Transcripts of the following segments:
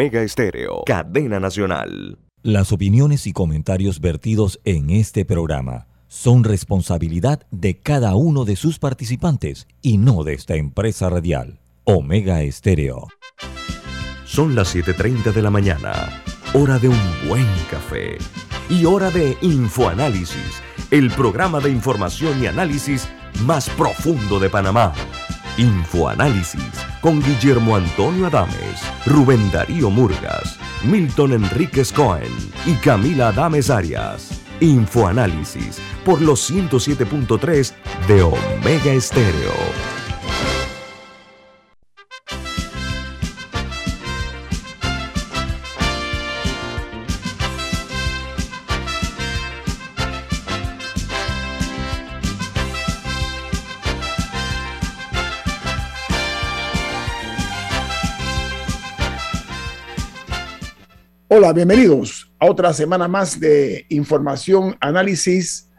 Mega Estéreo, cadena nacional. Las opiniones y comentarios vertidos en este programa son responsabilidad de cada uno de sus participantes y no de esta empresa radial. Omega Estéreo. Son las 7.30 de la mañana, hora de un buen café y hora de Infoanálisis, el programa de información y análisis más profundo de Panamá. Infoanálisis con Guillermo Antonio Adames, Rubén Darío Murgas, Milton Enríquez Cohen y Camila Adames Arias. Infoanálisis por los 107.3 de Omega Estéreo. Hola, bienvenidos a otra semana más de información, análisis,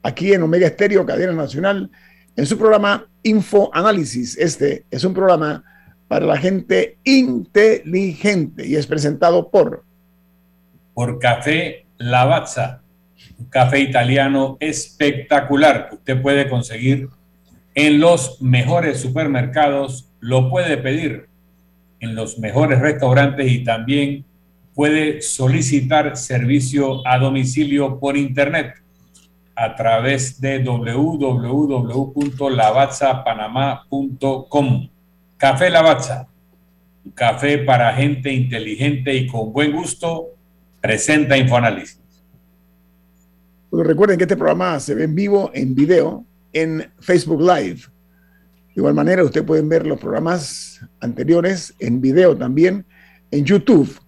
aquí en Omega Estéreo, Cadena Nacional, en su programa Info Análisis. Este es un programa para la gente inteligente y es presentado por... Por Café Lavazza, un café italiano espectacular que usted puede conseguir en los mejores supermercados, lo puede pedir en los mejores restaurantes y también puede solicitar servicio a domicilio por Internet a través de www.lavazzapanamá.com. Café Lavazza, café para gente inteligente y con buen gusto, presenta Infoanálisis. recuerden que este programa se ve en vivo, en video, en Facebook Live. De igual manera, ustedes pueden ver los programas anteriores en video también en YouTube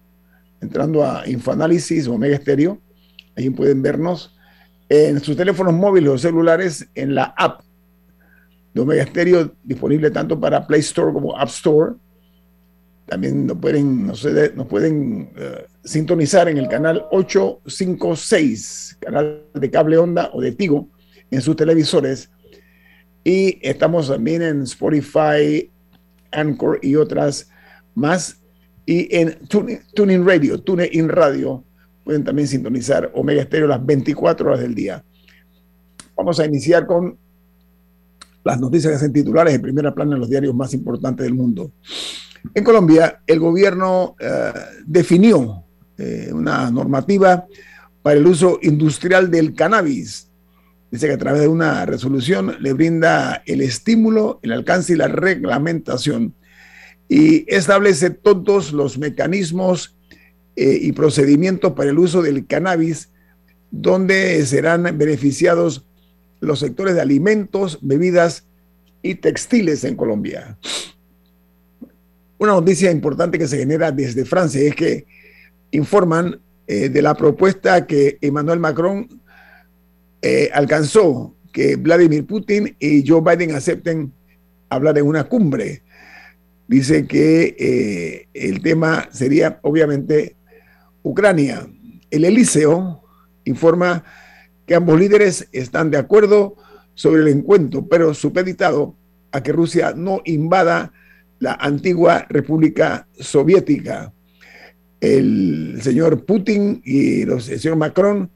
entrando a Infoanálisis o Mega Estéreo. Ahí pueden vernos en sus teléfonos móviles o celulares en la app de Omega Estéreo, disponible tanto para Play Store como App Store. También nos pueden, nos, pueden eh, sintonizar en el canal 856, canal de cable onda o de Tigo, en sus televisores. Y estamos también en Spotify, Anchor y otras más y en TuneIn Radio, TuneIn Radio, pueden también sintonizar Omega Estéreo las 24 horas del día. Vamos a iniciar con las noticias que hacen titulares en primera plana en los diarios más importantes del mundo. En Colombia, el gobierno eh, definió eh, una normativa para el uso industrial del cannabis. Dice que a través de una resolución le brinda el estímulo, el alcance y la reglamentación y establece todos los mecanismos eh, y procedimientos para el uso del cannabis, donde serán beneficiados los sectores de alimentos, bebidas y textiles en Colombia. Una noticia importante que se genera desde Francia es que informan eh, de la propuesta que Emmanuel Macron eh, alcanzó que Vladimir Putin y Joe Biden acepten hablar en una cumbre dice que eh, el tema sería obviamente Ucrania. El Eliseo informa que ambos líderes están de acuerdo sobre el encuentro, pero supeditado a que Rusia no invada la antigua República Soviética. El señor Putin y el señor Macron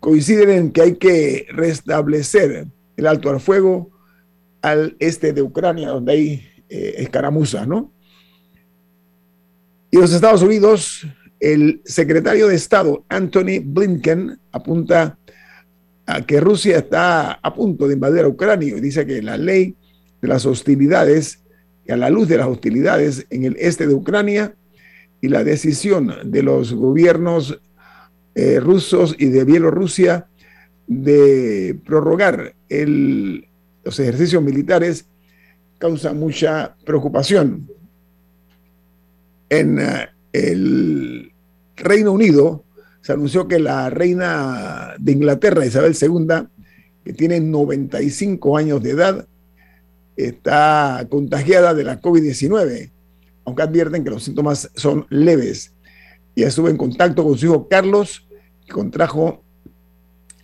coinciden en que hay que restablecer el alto al fuego al este de Ucrania, donde hay eh, escaramuza, ¿no? Y los Estados Unidos, el secretario de Estado, Anthony Blinken, apunta a que Rusia está a punto de invadir a Ucrania y dice que la ley de las hostilidades, y a la luz de las hostilidades en el este de Ucrania y la decisión de los gobiernos eh, rusos y de Bielorrusia de prorrogar los ejercicios militares causa mucha preocupación. En eh, el Reino Unido se anunció que la reina de Inglaterra, Isabel II, que tiene 95 años de edad, está contagiada de la COVID-19, aunque advierten que los síntomas son leves. Y estuvo en contacto con su hijo Carlos, que contrajo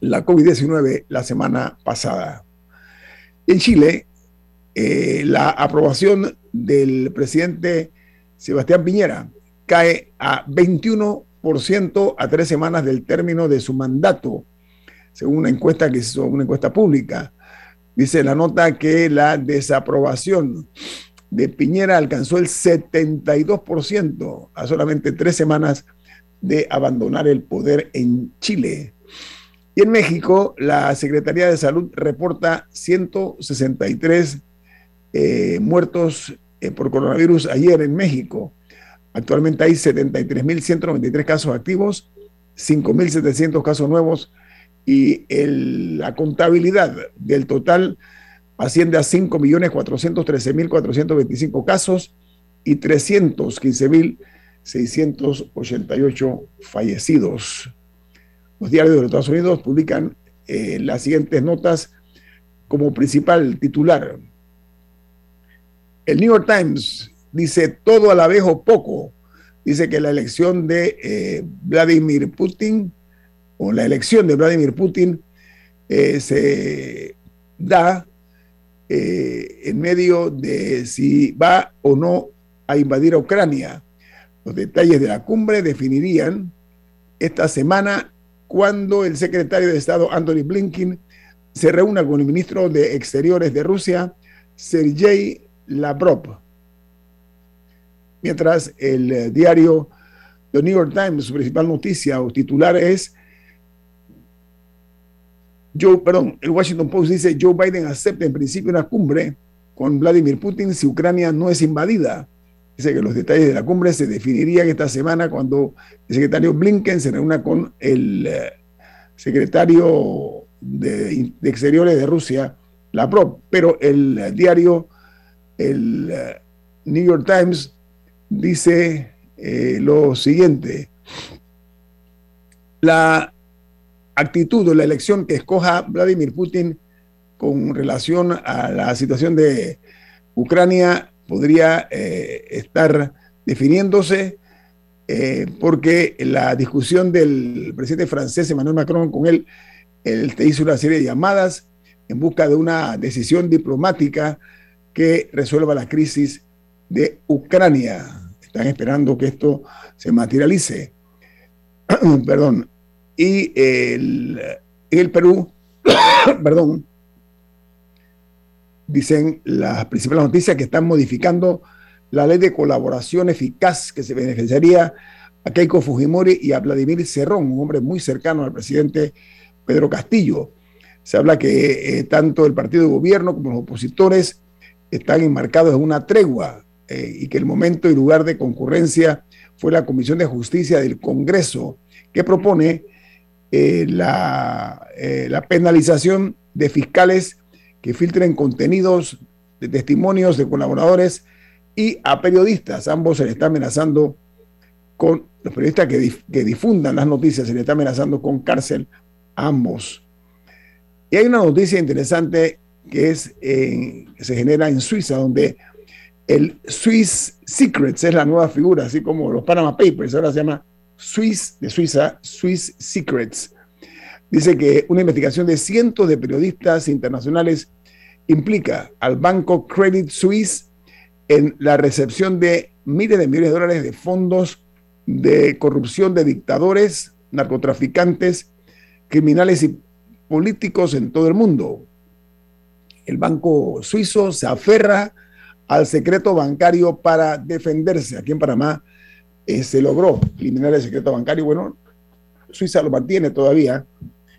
la COVID-19 la semana pasada. En Chile, eh, la aprobación del presidente Sebastián Piñera, cae a 21% a tres semanas del término de su mandato, según una encuesta que hizo una encuesta pública. Dice la nota que la desaprobación de Piñera alcanzó el 72% a solamente tres semanas de abandonar el poder en Chile. Y en México, la Secretaría de Salud reporta 163 eh, muertos eh, por coronavirus ayer en México. Actualmente hay 73.193 casos activos, 5.700 casos nuevos y la contabilidad del total asciende a 5.413.425 casos y 315.688 fallecidos. Los diarios de los Estados Unidos publican eh, las siguientes notas como principal titular. El New York Times dice todo a la vez o poco. Dice que la elección de eh, Vladimir Putin o la elección de Vladimir Putin eh, se da en medio de si va o no a invadir a Ucrania. Los detalles de la cumbre definirían esta semana cuando el secretario de Estado Anthony Blinken se reúna con el ministro de Exteriores de Rusia, Sergei Lavrov. Mientras el eh, diario The New York Times, su principal noticia o titular es Joe, perdón, el Washington Post dice Joe Biden acepta en principio una cumbre con Vladimir Putin si Ucrania no es invadida. Dice que los detalles de la cumbre se definirían esta semana cuando el secretario Blinken se reúna con el eh, secretario de, Exteriores de Rusia, Lavrov. Pero el diario, el eh, New York Times, dice eh, lo siguiente. La actitud o la elección que escoja Vladimir Putin con relación a la situación de Ucrania podría eh, estar definiéndose porque la discusión del presidente francés Emmanuel Macron con él, él te hizo una serie de llamadas en busca de una decisión diplomática que resuelva la crisis de Ucrania. Están esperando que esto se materialice. Perdón. Y el, el Perú, perdón, dicen las principales noticias que están modificando la ley de colaboración eficaz que se beneficiaría a Keiko Fujimori y a Vladimir Cerrón, un hombre muy cercano al presidente Pedro Castillo. Se habla que eh, tanto el partido de gobierno como los opositores están enmarcados en una tregua eh, y que el momento y lugar de concurrencia fue la Comisión de Justicia del Congreso que propone eh, la, la penalización de fiscales que filtren contenidos de testimonios de colaboradores y a periodistas. Ambos se le está amenazando con, los periodistas que, difundan las noticias, se le está amenazando con cárcel a ambos. Y hay una noticia interesante que es, se genera en Suiza, donde el Swiss Secrets es la nueva figura, así como los Panama Papers, ahora se llama Swiss de Suiza, Swiss Secrets dice que una investigación de cientos de periodistas internacionales implica al banco Credit Suisse en la recepción de miles de millones de dólares de fondos de corrupción de dictadores, narcotraficantes, criminales y políticos en todo el mundo. El banco suizo se aferra al secreto bancario para defenderse. Aquí en Panamá eh, se logró eliminar el secreto bancario. Bueno, Suiza lo mantiene todavía,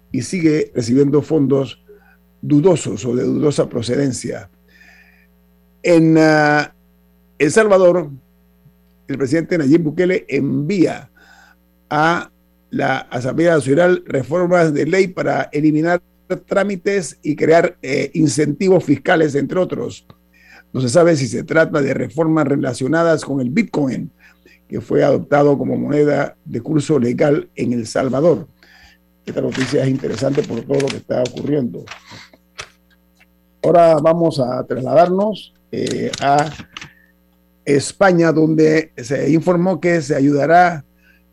y sigue recibiendo fondos dudosos o de dudosa procedencia. En ah, El Salvador, el presidente Nayib Bukele envía a la Asamblea Nacional reformas de ley para eliminar trámites y crear eh, incentivos fiscales, entre otros. No se sabe si se trata de reformas relacionadas con el Bitcoin, que fue adoptado como moneda de curso legal en El Salvador. Esta noticia es interesante por todo lo que está ocurriendo. Ahora vamos a trasladarnos eh, a España, donde se informó que se ayudará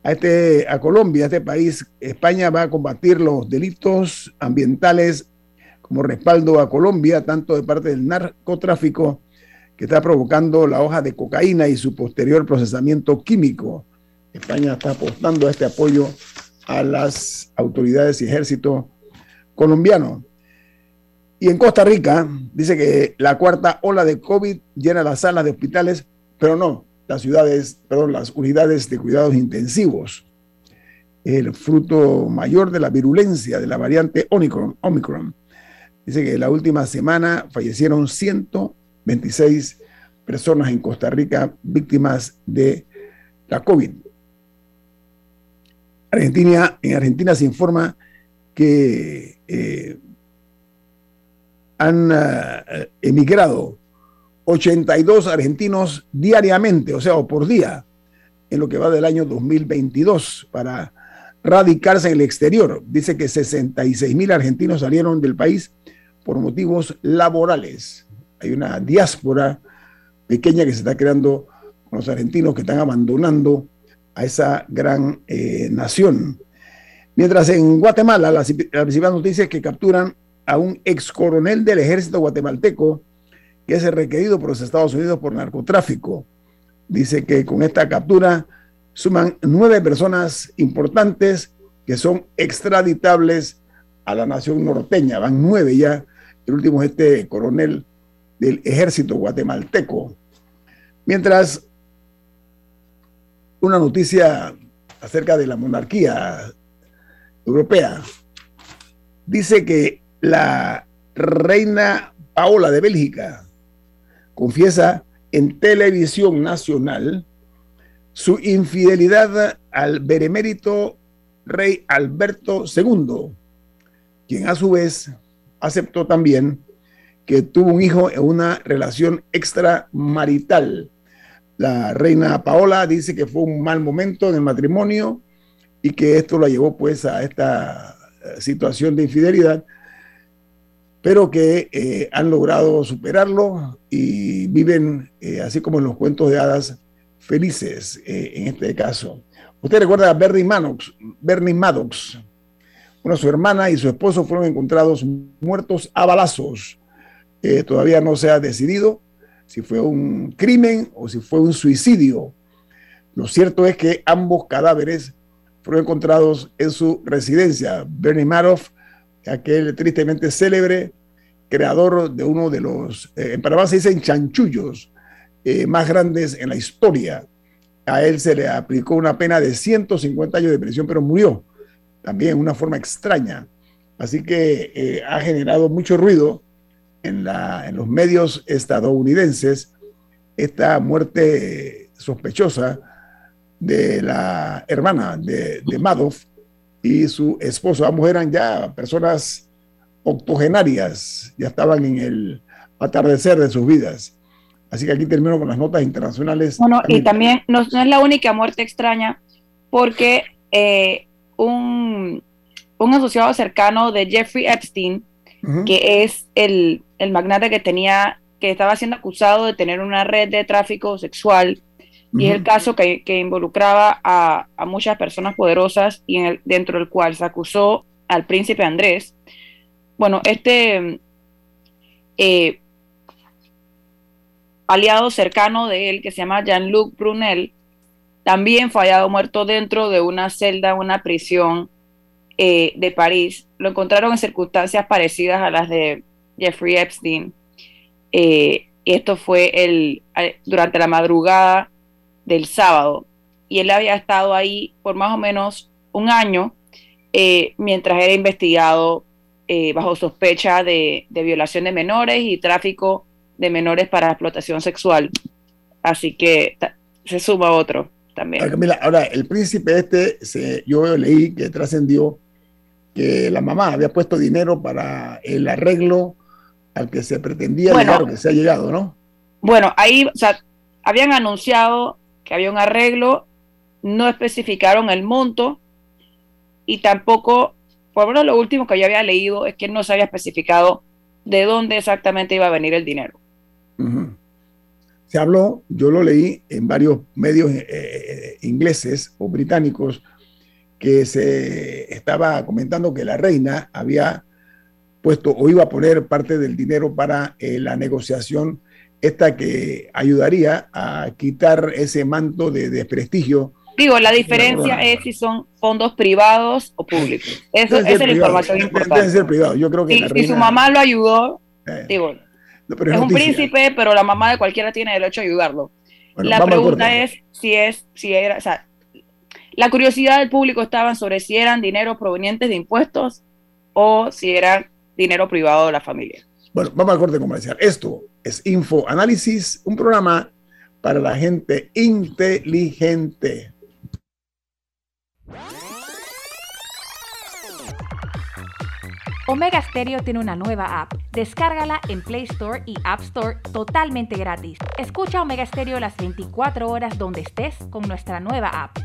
a, este, a Colombia, a este país. España va a combatir los delitos ambientales como respaldo a Colombia, tanto de parte del narcotráfico que está provocando la hoja de cocaína y su posterior procesamiento químico. España está apostando a este apoyo a las autoridades y ejército colombiano. Y en Costa Rica dice que la cuarta ola de COVID llena las salas de hospitales, pero no las ciudades, perdón, las unidades de cuidados intensivos. El fruto mayor de la virulencia de la variante Omicron. Dice que la última semana fallecieron 126 personas en Costa Rica víctimas de la COVID. Argentina, en Argentina se informa que eh, han eh, emigrado 82 argentinos diariamente, o sea, o por día, en lo que va del año 2022 para radicarse en el exterior. Dice que 66 mil argentinos salieron del país por motivos laborales. Hay una diáspora pequeña que se está creando con los argentinos que están abandonando a esa gran eh, nación. Mientras en Guatemala, las, las principales noticias que capturan a un ex coronel del ejército guatemalteco que es requerido por los Estados Unidos por narcotráfico. Dice que con esta captura suman nueve personas importantes que son extraditables a la nación norteña. Van nueve ya. El último es este coronel del ejército guatemalteco. Mientras una noticia acerca de la monarquía europea dice que la reina Paola de Bélgica confiesa en televisión nacional su infidelidad al benemérito rey Alberto II, quien a su vez aceptó también que tuvo un hijo en una relación extramarital. La reina Paola dice que fue un mal momento en el matrimonio y que esto la llevó pues a esta situación de infidelidad pero que eh, han logrado superarlo y viven, eh, así como en los cuentos de hadas, felices eh, en este caso. Usted recuerda a Bernie Maddox, Bernie bueno, su hermana y su esposo fueron encontrados muertos a balazos. todavía no se ha decidido si fue un crimen o si fue un suicidio. Lo cierto es que ambos cadáveres fueron encontrados en su residencia. Bernie Madoff aquel tristemente célebre creador de uno de los, eh, en se dicen chanchullos eh, más grandes en la historia. A él se le aplicó una pena de 150 años de prisión, pero murió también de una forma extraña. Así que eh, ha generado mucho ruido en, los medios estadounidenses esta muerte sospechosa de la hermana de Madoff, y su esposo. Ambos eran ya personas octogenarias, ya estaban en el atardecer de sus vidas. Así que aquí termino con las notas internacionales. Bueno, y también no, es la única muerte extraña, porque eh, un, un, asociado cercano de Jeffrey Epstein, que es el, el magnate que tenía, que estaba siendo acusado de tener una red de tráfico sexual y es el caso que, involucraba a, muchas personas poderosas y en dentro del cual se acusó al príncipe Andrés. Bueno, este eh, aliado cercano de él, que se llama Jean-Luc Brunel, también fue hallado muerto dentro de una celda, una prisión eh, de París. Lo encontraron en circunstancias parecidas a las de Jeffrey Epstein. Eh, esto fue el, durante la madrugada del sábado. Y él había estado ahí por más o menos un año eh, mientras era investigado eh, bajo sospecha de, violación de menores y tráfico de menores para explotación sexual. Así que se suma otro también. Ahora, el príncipe este, se, yo leí que trascendió que la mamá había puesto dinero para el arreglo al que se pretendía llegar, que se ha llegado, ¿no? Bueno, ahí, o sea, habían anunciado que había un arreglo, no especificaron el monto y tampoco, por lo menos lo último que yo había leído es que no se había especificado de dónde exactamente iba a venir el dinero. Se habló, yo lo leí en varios medios eh, eh, ingleses o británicos, que se estaba comentando que la reina había puesto o iba a poner parte del dinero para eh, la negociación esta que ayudaría a quitar ese manto de desprestigio. Digo, la diferencia es si son fondos privados o públicos. Eso, esa es la información importante. Ser privados. Yo creo que si, su mamá lo ayudó, eh, digo, es, un príncipe, pero la mamá de cualquiera tiene derecho a ayudarlo. la pregunta es si es, si era, o sea, la curiosidad del público estaba sobre si eran dinero provenientes de impuestos o si era dinero privado de la familia. Bueno, vamos al corte comercial. Esto es Info Análisis, un programa para la gente inteligente. Omega Stereo tiene una nueva app. Descárgala en Play Store y App Store totalmente gratis. Escucha Omega Stereo las 24 horas donde estés con nuestra nueva app.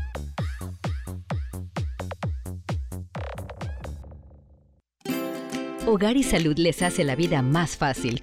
Hogar y Salud les hace la vida más fácil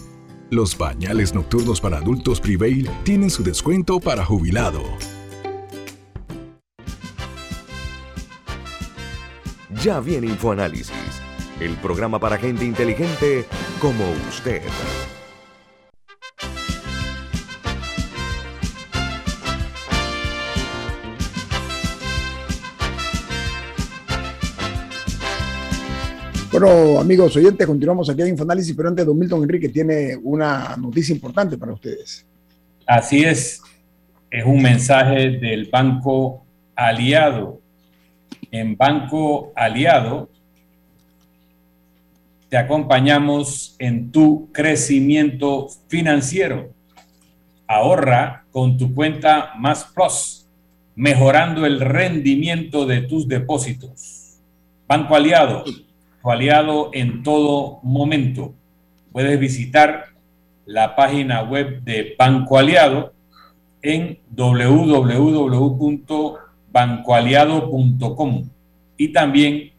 Los pañales nocturnos para adultos Prevail tienen su descuento para jubilado. Ya viene InfoAnálisis, el programa para gente inteligente como usted. Amigos oyentes, continuamos aquí en Infoanálisis, pero antes Don Milton Enrique tiene una noticia importante para ustedes. Así es, es un mensaje del Banco Aliado en Banco Aliado, te acompañamos en tu crecimiento financiero. Ahorra con tu cuenta Más Plus, mejorando el rendimiento de tus depósitos. Banco Aliado, tu aliado en todo momento. Puedes visitar la página web de Banco Aliado en www bancoaliado.com y también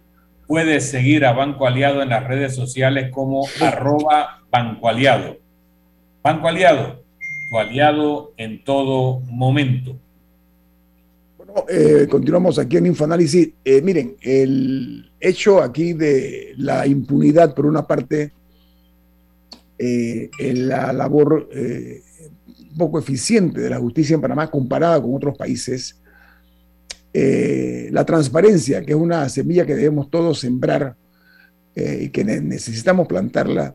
puedes seguir a Banco Aliado en las redes sociales como arroba Banco Aliado. Banco Aliado, tu aliado en todo momento. Eh, continuamos aquí en Infoanálisis. Eh, miren, el hecho aquí de la impunidad, por una parte, eh, en la labor poco eficiente de la justicia en Panamá comparada con otros países, eh, la transparencia, que es una semilla que debemos todos sembrar eh, y que necesitamos plantarla.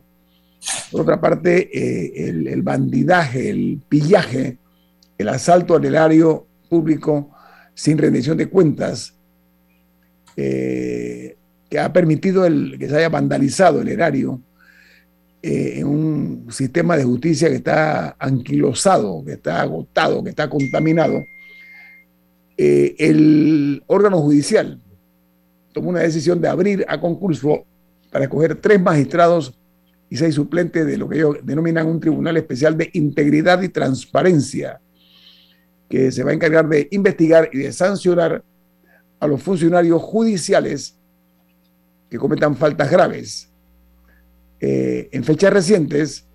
Por otra parte, eh, el, bandidaje, el pillaje, el asalto al erario público sin rendición de cuentas, que ha permitido el, que se haya vandalizado el erario en un sistema de justicia que está anquilosado, que está agotado, que está contaminado eh, el órgano judicial tomó una decisión de abrir a concurso para escoger tres magistrados y seis suplentes de lo que ellos denominan un tribunal especial de integridad y transparencia, que se va a encargar de investigar y de sancionar a los funcionarios judiciales que cometan faltas graves. Eh, en fechas recientes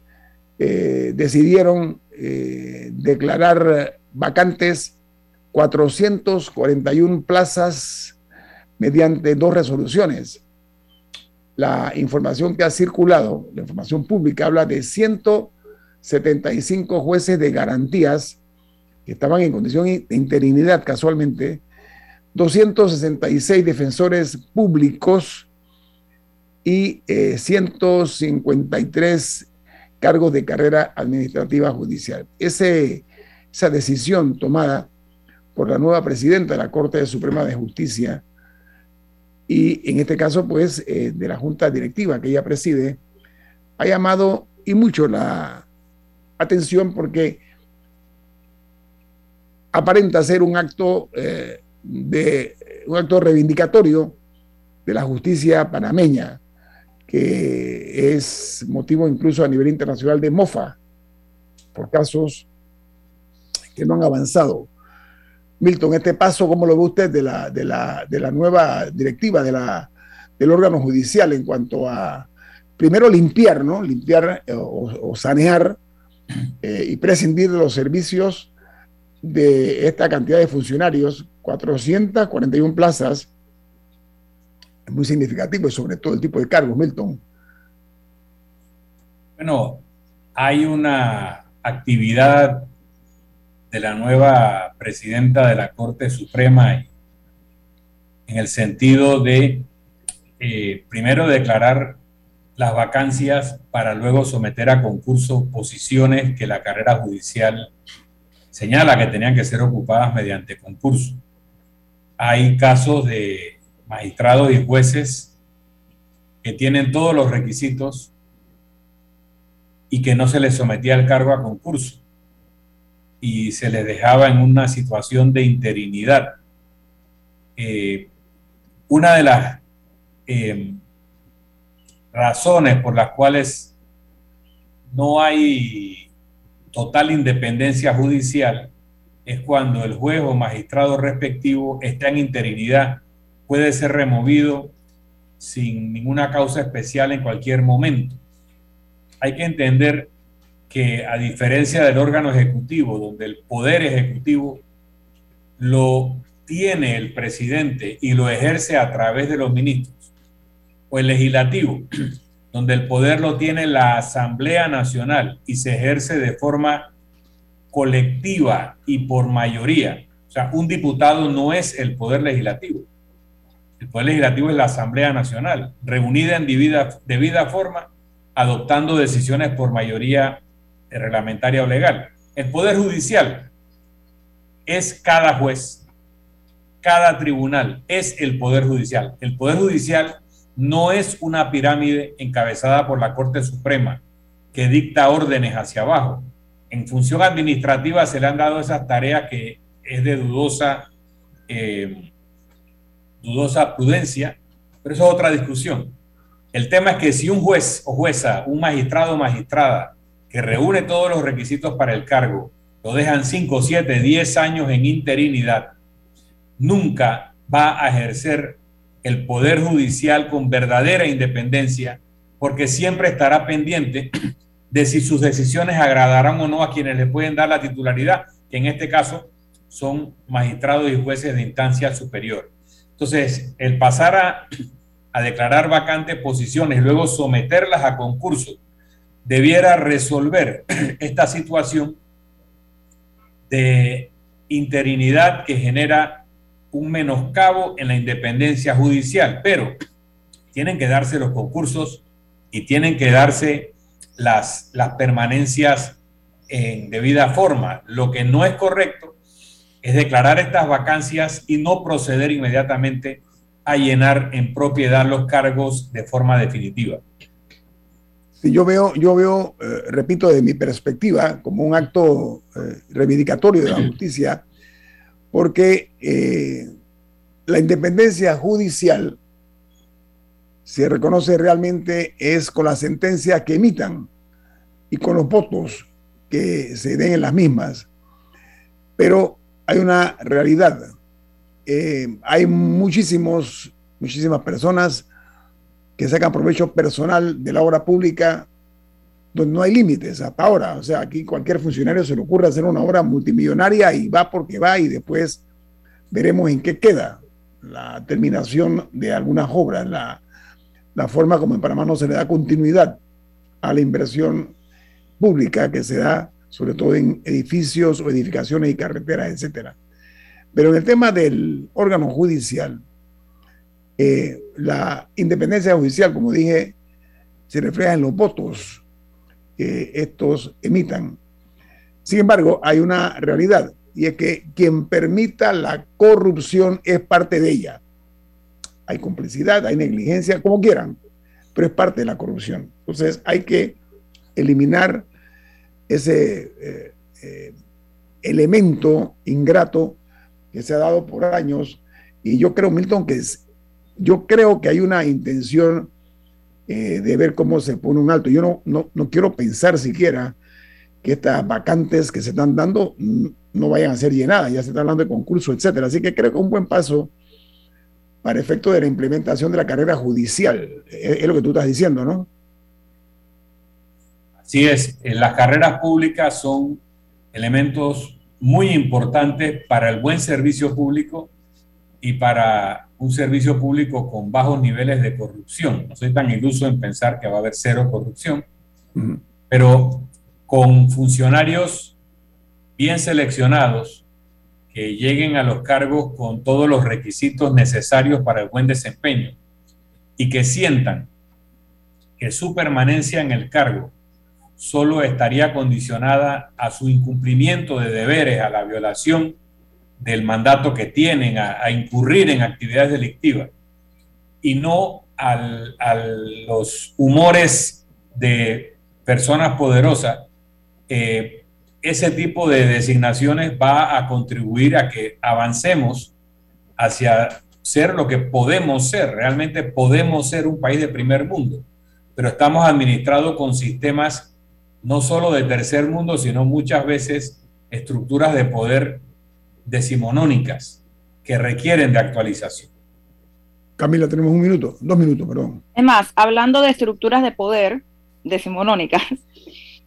eh, decidieron declarar vacantes 441 plazas mediante dos resoluciones. La información que ha circulado, la información pública, habla de 175 jueces de garantías que estaban en condición de interinidad casualmente, 266 defensores públicos y 153 eh, cargos de carrera administrativa judicial. Ese, esa decisión tomada por la nueva presidenta de la Corte Suprema de Justicia y en este caso pues eh, de la Junta Directiva que ella preside, ha llamado y mucho la atención porque aparenta ser un acto eh, de un acto reivindicatorio de la justicia panameña, que es motivo incluso a nivel internacional de mofa. por casos que no han avanzado. Milton, este paso, ¿cómo lo ve usted de la, de la, de la nueva directiva de la, del órgano judicial en cuanto a, primero, limpiar, ¿no? Limpiar eh, o, sanear eh, y prescindir de los servicios de esta cantidad de funcionarios, 441 plazas, es muy significativo y sobre todo el tipo de cargos, Milton. Bueno, hay una actividad de la nueva presidenta de la Corte Suprema en el sentido de, eh, primero, declarar las vacancias para luego someter a concurso posiciones que la carrera judicial señala que tenían que ser ocupadas mediante concurso. Hay casos de magistrados y jueces que tienen todos los requisitos y que no se les sometía el cargo a concurso y se les dejaba en una situación de interinidad. Eh, una de las eh, razones por las cuales no hay total independencia judicial es cuando el juez o magistrado respectivo está en interinidad, puede ser removido sin ninguna causa especial en cualquier momento. Hay que entender que a diferencia del órgano ejecutivo, donde el poder ejecutivo lo tiene el presidente y lo ejerce a través de los ministros, o el legislativo, donde el poder lo tiene la Asamblea Nacional y se ejerce de forma colectiva y por mayoría. O sea, un diputado no es el poder legislativo. El poder legislativo es la Asamblea Nacional, reunida en debida, debida forma adoptando decisiones por mayoría reglamentaria o legal. El Poder Judicial es cada juez, cada tribunal, es el Poder Judicial. El Poder Judicial no es una pirámide encabezada por la Corte Suprema que dicta órdenes hacia abajo. En función administrativa se le han dado esas tareas que es de dudosa, eh, dudosa prudencia, pero eso es otra discusión. El tema es que si un juez o jueza, un magistrado o magistrada que reúne todos los requisitos para el cargo, lo dejan 5, 7, 10 años en interinidad, nunca va a ejercer el poder judicial con verdadera independencia, porque siempre estará pendiente de si sus decisiones agradarán o no a quienes le pueden dar la titularidad, que en este caso son magistrados y jueces de instancia superior. Entonces, el pasar a a declarar vacantes posiciones y luego someterlas a concurso, debiera resolver esta situación de interinidad que genera un menoscabo en la independencia judicial, pero tienen que darse los concursos y tienen que darse las, las permanencias en debida forma. Lo que no es correcto es declarar estas vacancias y no proceder inmediatamente a llenar en propiedad los cargos de forma definitiva. Sí, yo veo, yo veo, eh, repito, de mi perspectiva, como un acto eh, reivindicatorio de la justicia, porque eh, la independencia judicial se reconoce realmente es con la sentencia que emitan y con los votos que se den en las mismas. Pero hay una realidad eh, hay muchísimos, muchísimas personas que sacan provecho personal de la obra pública donde no hay límites hasta ahora. O sea, aquí cualquier funcionario se le ocurre hacer una obra multimillonaria y va porque va y después veremos en qué queda la terminación de algunas obras, la, la forma como en Panamá no se le da continuidad a la inversión pública que se da sobre todo en edificios o edificaciones y carreteras, etcétera. Pero en el tema del órgano judicial, eh, la independencia judicial, como dije, se refleja en los votos que estos emitan. Sin embargo, hay una realidad y es que quien permita la corrupción es parte de ella. Hay complicidad, hay negligencia, como quieran, pero es parte de la corrupción. Entonces hay que eliminar ese eh, eh, elemento ingrato que se ha dado por años. Y yo creo, Milton, que es, yo creo que hay una intención eh, de ver cómo se pone un alto. Yo no, no, quiero pensar siquiera que estas vacantes que se están dando no vayan a ser llenadas. Ya se está hablando de concursos, etcétera. Así que creo que un buen paso para efecto de la implementación de la carrera judicial. Es, lo que tú estás diciendo, ¿no? Así es. Las carreras públicas son elementos muy importantes para el buen servicio público y para un servicio público con bajos niveles de corrupción. No soy tan iluso en pensar que va a haber cero corrupción, pero con funcionarios bien seleccionados que lleguen a los cargos con todos los requisitos necesarios para el buen desempeño y que sientan que su permanencia en el cargo solo estaría condicionada a su incumplimiento de deberes, a la violación del mandato que tienen, a, incurrir en actividades delictivas y no a los humores de personas poderosas, eh, ese tipo de designaciones va a contribuir a que avancemos hacia ser lo que podemos ser. Realmente podemos ser un país de primer mundo, pero estamos administrados con sistemas no solo de tercer mundo, sino muchas veces estructuras de poder decimonónicas que requieren de actualización. Camila, tenemos un minuto, dos minutos, perdón. Es más, hablando de estructuras de poder decimonónicas,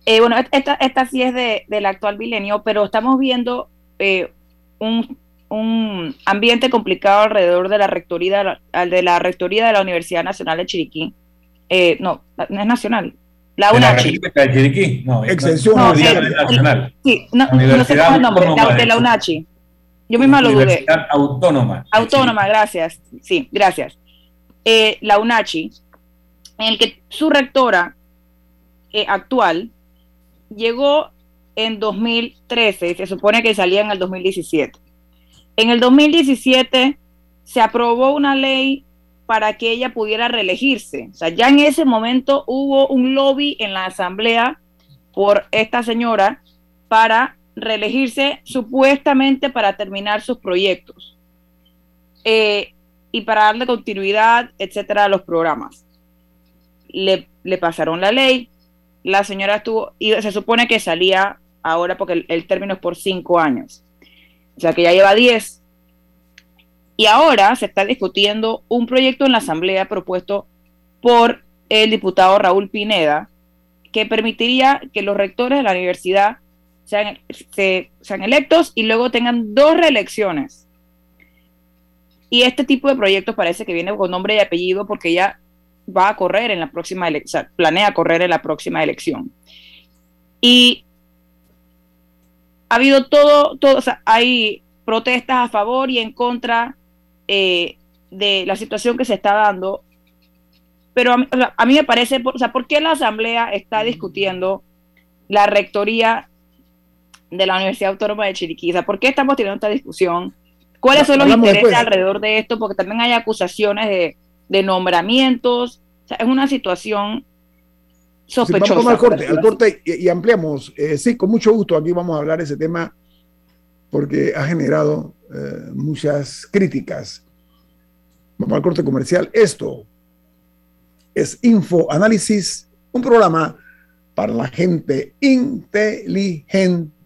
eh, bueno, esta, esta sí es de, del actual milenio, pero estamos viendo eh, un, ambiente complicado alrededor de la rectoría de la, rectoría de la Universidad Nacional de Chiriquí. Eh, no, no es nacional, la UNACHI. ¿De Chiriquí? No, Extensión no, Nacional. Sí, no, no sé cuál es el nombre, de la UNACHI. Yo misma lo dudé. Universidad Autónoma. Autónoma, gracias. Sí, gracias. Eh, la UNACHI, en el que su rectora eh, actual llegó en 2013 y se supone que salía en el 2017. En el 2017 se aprobó una ley para que ella pudiera reelegirse. O sea, ya en ese momento hubo un lobby en la asamblea por esta señora para reelegirse supuestamente para terminar sus proyectos eh, y para darle continuidad, etcétera, a los programas. Le, pasaron la ley, la señora estuvo, y se supone que salía ahora porque el, término es por cinco años, o sea que ya lleva diez. Y ahora se está discutiendo un proyecto en la Asamblea propuesto por el diputado Raúl Pineda, que permitiría que los rectores de la universidad sean, sean electos y luego tengan dos reelecciones. Y este tipo de proyectos parece que viene con nombre y apellido porque ella va a correr en la próxima elección, planea correr en la próxima elección. Y ha habido todo, todo, o sea, hay protestas a favor y en contra eh, de la situación que se está dando. Pero a mí, a mí me parece, o sea, ¿por qué la Asamblea está discutiendo la rectoría de la Universidad Autónoma de Chiriquí. ¿por qué estamos teniendo esta discusión? ¿Cuáles son los intereses alrededor de esto? Porque también hay acusaciones de, nombramientos. O sea, es una situación sospechosa. vamos al corte, al corte y, ampliamos. Eh, sí, con mucho gusto aquí vamos a hablar de ese tema porque ha generado eh, muchas críticas. Vamos al corte comercial. Esto es Info Análisis, un programa para la gente inteligente.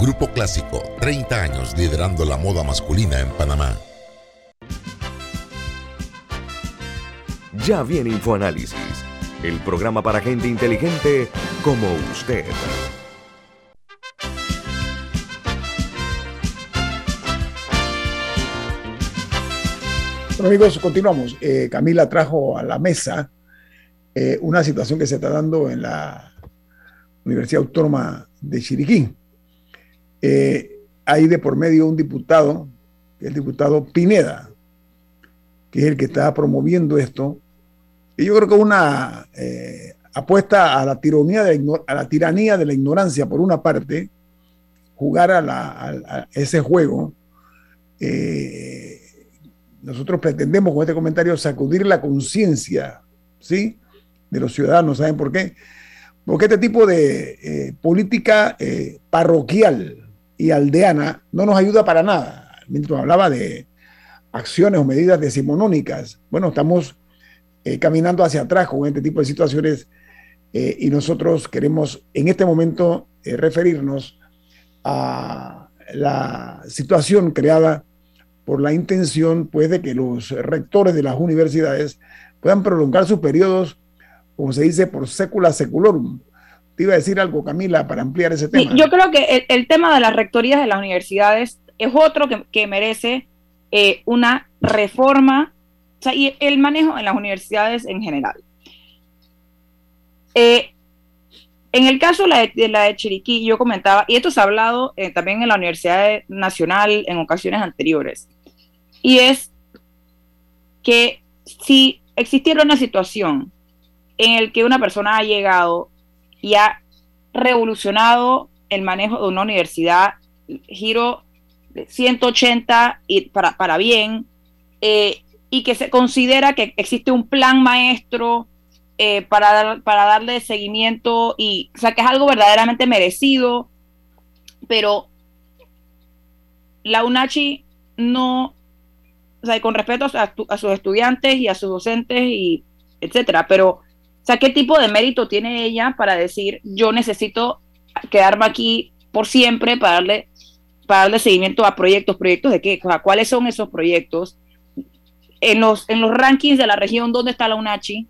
Grupo Clásico, 30 años liderando la moda masculina en Panamá. Ya viene InfoAnálisis, el programa para gente inteligente como usted. Bueno, amigos, continuamos. Eh, Camila trajo a la mesa eh, una situación que se está dando en la Universidad Autónoma de Chiriquí. Eh, hay de por medio un diputado, el diputado Pineda, que es el que está promoviendo esto. Y yo creo que una apuesta a la, tiranía de, a la tiranía de la ignorancia, por una parte, jugar a, a ese juego. Eh, nosotros pretendemos con este comentario sacudir la conciencia, ¿sí? De los ciudadanos, ¿saben por qué? Porque este tipo de eh, política eh, parroquial y aldeana no nos ayuda para nada. Mientras hablaba de acciones o medidas decimonónicas, bueno, estamos eh, caminando hacia atrás con este tipo de situaciones y nosotros queremos en este momento referirnos a la situación creada por la intención pues, de que los rectores de las universidades puedan prolongar sus periodos, como se dice, por secula seculorum. Te iba a decir algo, Camila, para ampliar ese tema. yo creo que el, tema de las rectorías de las universidades es otro que, merece eh, una reforma y el manejo en las universidades en general. Eh, en el caso de la de, la de Chiriquí, yo comentaba, y esto se ha hablado eh, también en la Universidad Nacional en ocasiones anteriores, y es que si existiera una situación en el que una persona ha llegado y ha revolucionado el manejo de una universidad, giro de 180 y para, para bien, eh, y que se considera que existe un plan maestro eh, para, para darle seguimiento, y, o sea, que es algo verdaderamente merecido, pero la UNACHI no o sea, con respeto a, sus estudiantes y a sus docentes y etcétera, pero, o sea, ¿qué tipo de mérito tiene ella para decir yo necesito quedarme aquí por siempre para darle, para darle seguimiento a proyectos? ¿Proyectos de qué? O sea, ¿cuáles son esos proyectos? En los, en los rankings de la región, ¿dónde está la UNACHI?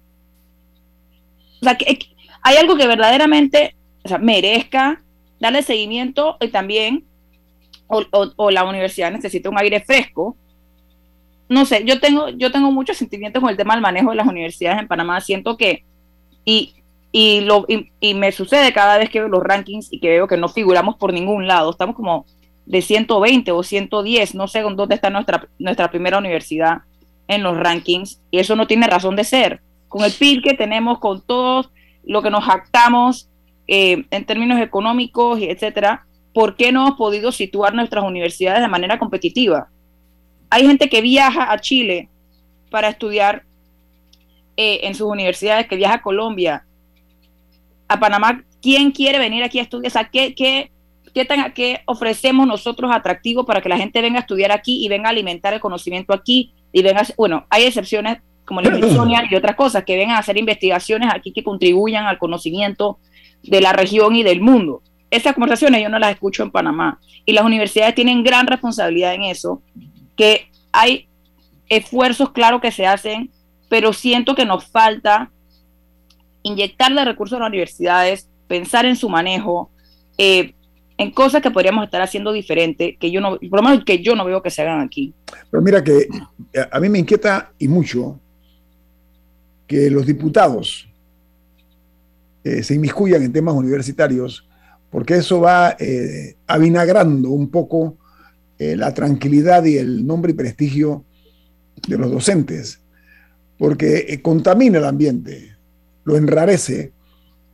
O sea, que, hay algo que verdaderamente o sea, merezca darle seguimiento y también, o, o la universidad necesita un aire fresco no sé, yo tengo, yo tengo muchos sentimientos con el tema del manejo de las universidades en Panamá. Siento que, y, y, lo, me sucede cada vez que veo los rankings y que veo que no figuramos por ningún lado. Estamos como de 120 o 110, no sé dónde está nuestra, nuestra primera universidad en los rankings, y eso no tiene razón de ser. Con el PIB que tenemos, con todo lo que nos jactamos eh, en términos económicos, y etcétera, ¿por qué no hemos podido situar nuestras universidades de manera competitiva? Hay gente que viaja a Chile para estudiar eh, en sus universidades, que viaja a Colombia, a Panamá. ¿Quién quiere venir aquí a estudiar? O sea, ¿qué, qué, qué, ofrecemos nosotros atractivo para que la gente venga a estudiar aquí y venga a alimentar el conocimiento aquí? Y venga, bueno, hay excepciones como la Smithsonian y otras cosas, que vengan a hacer investigaciones aquí que contribuyan al conocimiento de la región y del mundo. Esas conversaciones yo no las escucho en Panamá y las universidades tienen gran responsabilidad en eso que hay esfuerzos, claro, que se hacen, pero siento que nos falta inyectarle recursos a las universidades, pensar en su manejo, eh, en cosas que podríamos estar haciendo diferente, que yo no, por lo menos que yo no veo que se hagan aquí. Pero mira que eh, a mí me inquieta y mucho que los diputados eh, se inmiscuyan en temas universitarios, porque eso va avinagrando un poco la tranquilidad y el nombre y prestigio de los docentes, porque eh, contamina el ambiente, lo enrarece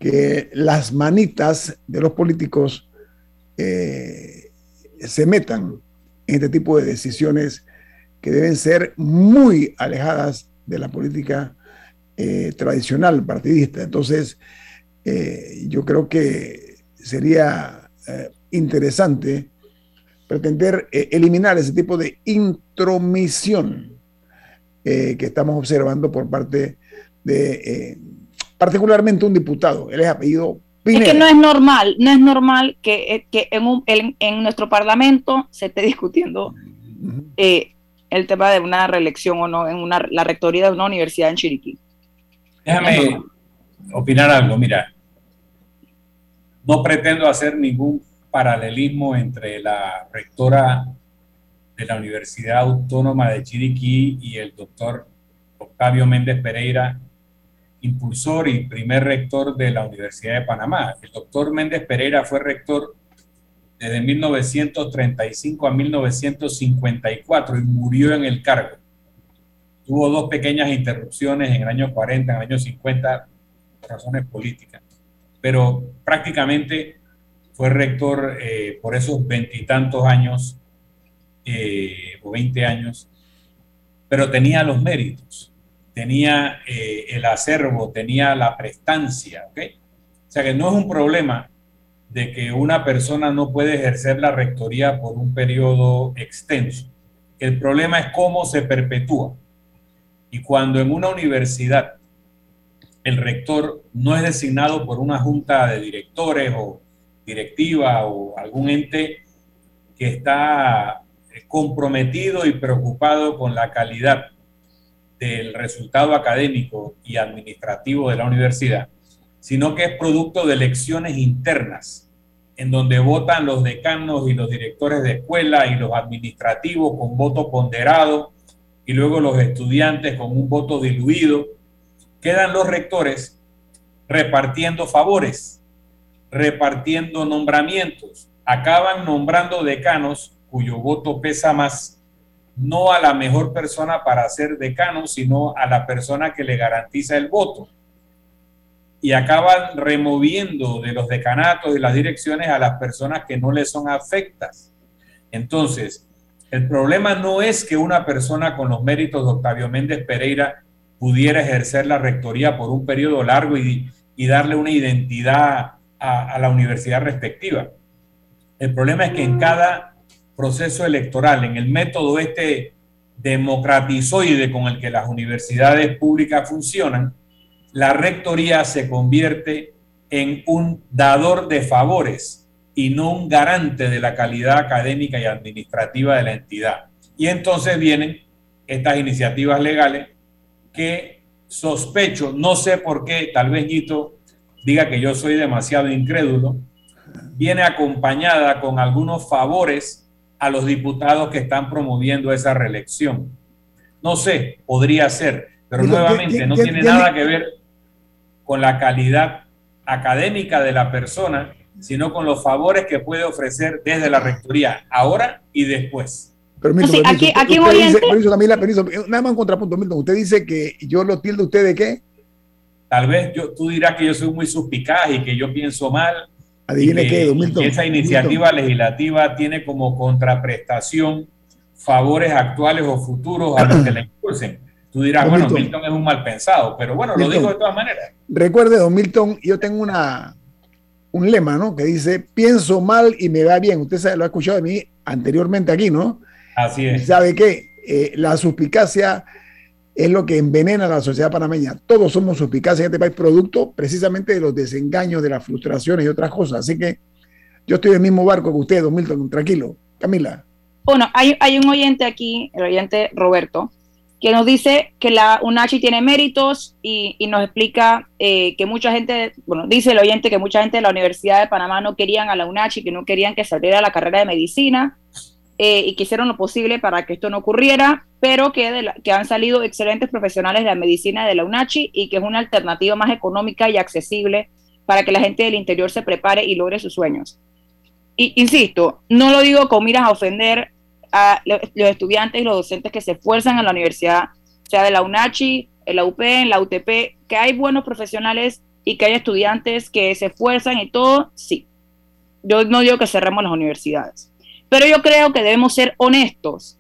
que las manitas de los políticos eh, se metan en este tipo de decisiones que deben ser muy alejadas de la política eh, tradicional partidista. Entonces, yo creo que sería interesante pretender eliminar ese tipo de intromisión que estamos observando por parte de particularmente un diputado. Él es apellido es que no es normal, no es normal que, que en, en, nuestro parlamento se esté discutiendo eh, el tema de una reelección o no en una, la rectoría de una universidad en Chiriquí. Déjame opinar algo, mira, no pretendo hacer ningún paralelismo entre la rectora de la Universidad Autónoma de Chiriquí y el doctor Octavio Méndez Pereira, impulsor y primer rector de la Universidad de Panamá. El doctor Méndez Pereira fue rector desde 1935 a 1954 y murió en el cargo. Tuvo dos pequeñas interrupciones en el año 40, en el año 50, por razones políticas, pero prácticamente fue rector eh, por esos veintitantos años eh, o veinte años, pero tenía los méritos tenía eh, el acervo, tenía la prestancia, ¿ok? O sea que no es un problema de que una persona no puede ejercer la rectoría por un periodo extenso. El problema es cómo se perpetúa. Y cuando en una universidad el rector no es designado por una junta de directores o directiva o algún ente que está comprometido y preocupado con la calidad del resultado académico y administrativo de la universidad, sino que es producto de elecciones internas, en donde votan los decanos y los directores de escuela y los administrativos con voto ponderado y luego los estudiantes con un voto diluido. Quedan los rectores repartiendo favores, repartiendo nombramientos. Acaban nombrando decanos cuyo voto pesa más no a la mejor persona para ser decano, sino a la persona que le garantiza el voto. Y acaban removiendo de los decanatos y las direcciones a las personas que no le son afectas. Entonces, el problema no es que una persona con los méritos de Octavio Méndez Pereira pudiera ejercer la rectoría por un periodo largo y, darle una identidad a la universidad respectiva. El problema es que en cada proceso electoral, en el método este democratizoide con el que las universidades públicas funcionan, la rectoría se convierte en un dador de favores y no un garante de la calidad académica y administrativa de la entidad. Y entonces vienen estas iniciativas legales que sospecho, no sé por qué, tal vez Nito diga que yo soy demasiado incrédulo, viene acompañada con algunos favores a los diputados que están promoviendo esa reelección. No sé, podría ser, pero nuevamente no tiene nada que ver con la calidad académica de la persona, sino con los favores que puede ofrecer desde la rectoría, ahora y después. Permiso, aquí, aquí permiso, nada más un contrapunto, Milton. Usted dice que yo lo tildo usted de qué? Tal vez yo, tú dirás que yo soy muy suspicaz y que yo pienso mal, Adivine qué, esa iniciativa legislativa tiene como contraprestación favores actuales o futuros a los que le impulsen. Tú dirás, bueno, Milton. es un mal pensado, pero bueno, lo digo de todas maneras. Recuerde, don Milton, yo tengo una, un lema, ¿no? Que dice, pienso mal y me va bien. Usted sabe, lo ha escuchado de mí anteriormente aquí, ¿no? Así es. ¿Sabe qué? Eh, la suspicacia es lo que envenena a la sociedad panameña. Todos somos suspicaces en este país, producto precisamente de los desengaños, de las frustraciones y otras cosas. Así que yo estoy en el mismo barco que usted, don Milton, tranquilo. Camila. Bueno, hay, un oyente aquí, el oyente Roberto, que nos dice que la UNACHI tiene méritos y, nos explica eh, que mucha gente, bueno, dice el oyente que mucha gente de la Universidad de Panamá no querían a la UNACHI, que no querían que saliera la carrera de medicina eh, y que hicieron lo posible para que esto no ocurriera, pero que, que han salido excelentes profesionales de la medicina de la UNACHI y que es una alternativa más económica y accesible para que la gente del interior se prepare y logre sus sueños. Y, insisto, no lo digo con miras a ofender a los estudiantes y los docentes que se esfuerzan en la universidad, sea de la UNACHI, en la UP, en la UTP, que hay buenos profesionales y que hay estudiantes que se esfuerzan y todo, sí. Yo no digo que cerremos las universidades. Pero yo creo que debemos ser honestos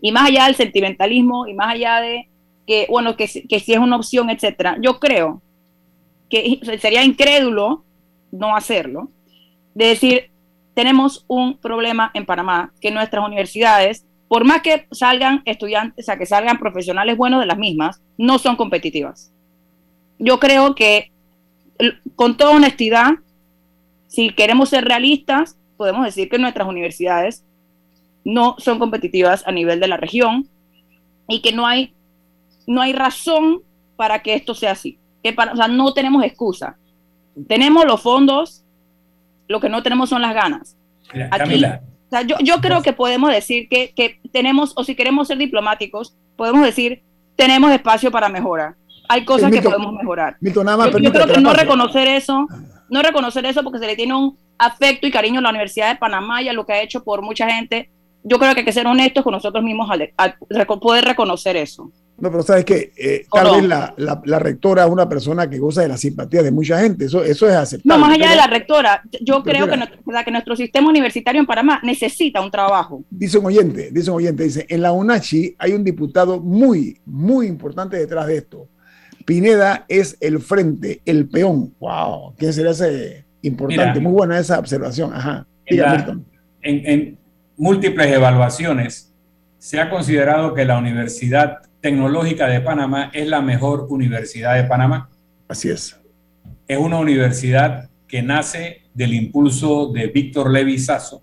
y más allá del sentimentalismo y más allá de que, bueno, que, que si es una opción, etcétera, yo creo que sería incrédulo no hacerlo, de decir, tenemos un problema en Panamá, que nuestras universidades, por más que salgan estudiantes, o sea, que salgan profesionales buenos de las mismas, no son competitivas. Yo creo que, con toda honestidad, si queremos ser realistas, podemos decir que nuestras universidades no son competitivas a nivel de la región y que no hay, no hay razón para que esto sea así. Que para, o sea, no tenemos excusa. Tenemos los fondos, lo que no tenemos son las ganas. Camila. O sea, yo, yo creo que podemos decir que, que tenemos, o si queremos ser diplomáticos, podemos decir, tenemos espacio para mejorar. Hay cosas que podemos mejorar. Milton, nada más yo, yo creo que no reconocer eso, no reconocer eso porque se le tiene un afecto y cariño a la Universidad de Panamá y a lo que ha hecho por mucha gente. Yo creo que hay que ser honestos con nosotros mismos al, poder reconocer eso. No, pero sabes que eh, tal vez la, la, rectora es una persona que goza de la simpatía de mucha gente, eso, eso es aceptable. No, más allá de la rectora, yo creo que, nuestro, que nuestro sistema universitario en Panamá necesita un trabajo. Dice un oyente, dice un oyente, dice, en la UNACHI hay un diputado muy, muy importante detrás de esto. Pineda es el frente, el peón. Wow, ¿quién sería ese importante? muy buena esa observación. Ajá. en, en múltiples evaluaciones se ha considerado que la Universidad Tecnológica de Panamá es la mejor universidad de Panamá. Así es. Es una universidad que nace del impulso de Víctor Levi Sasso,